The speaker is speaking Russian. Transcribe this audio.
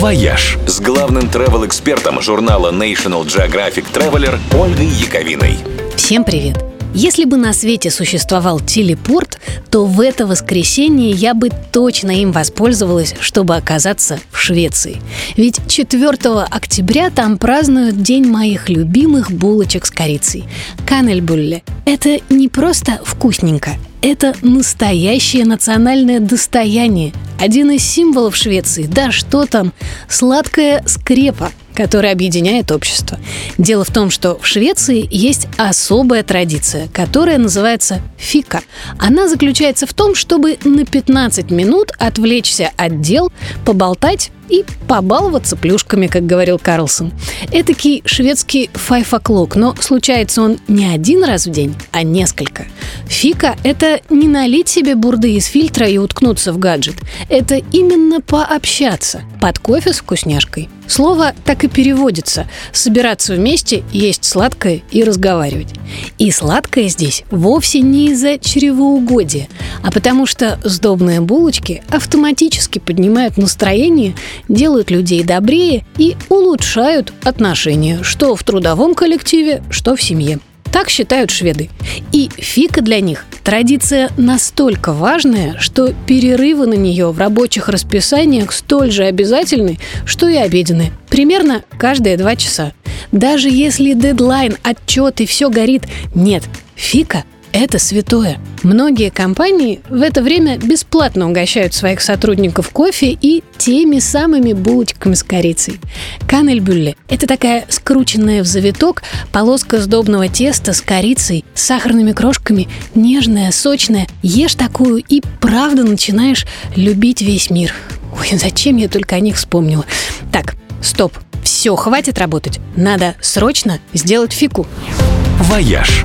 «Вояж» с главным travel-экспертом журнала National Geographic Traveler Ольгой Яковиной. Всем привет! Если бы на свете существовал телепорт, то в это воскресенье я бы точно им воспользовалась, чтобы оказаться в Швеции. Ведь 4 октября там празднуют День моих любимых булочек с корицей – kanelbulle. Это не просто вкусненько, это настоящее национальное достояние. Один из символов Швеции, да что там, сладкая скрепа – который объединяет общество. Дело в том, что в Швеции есть особая традиция, которая называется фика. Она заключается в том, чтобы на 15 минут отвлечься от дел, поболтать и побаловаться плюшками, как говорил Карлсон. Этакий шведский o'clock, но случается он не один раз в день, а несколько. Фика – это не налить себе бурды из фильтра и уткнуться в гаджет. Это именно пообщаться под кофе с вкусняшкой. Слово так и переводится – собираться вместе, есть сладкое и разговаривать. И сладкое здесь вовсе не из-за чревоугодия, а потому что сдобные булочки автоматически поднимают настроение, делают людей добрее и улучшают отношения, что в трудовом коллективе, что в семье. Так считают шведы. И фика для них – традиция настолько важная, что перерывы на нее в рабочих расписаниях столь же обязательны, что и обеденные. Примерно каждые два часа. Даже если дедлайн, отчет и все горит, нет, фика это святое. Многие компании в это время бесплатно угощают своих сотрудников кофе и теми самыми булочками с корицей. Kanelbulle – это такая скрученная в завиток полоска сдобного теста с корицей, с сахарными крошками, нежная, сочная. Ешь такую и правда начинаешь любить весь мир. Ой, зачем я только о них вспомнила? Так, стоп. Все, хватит работать. Надо срочно сделать фику. «Вояж»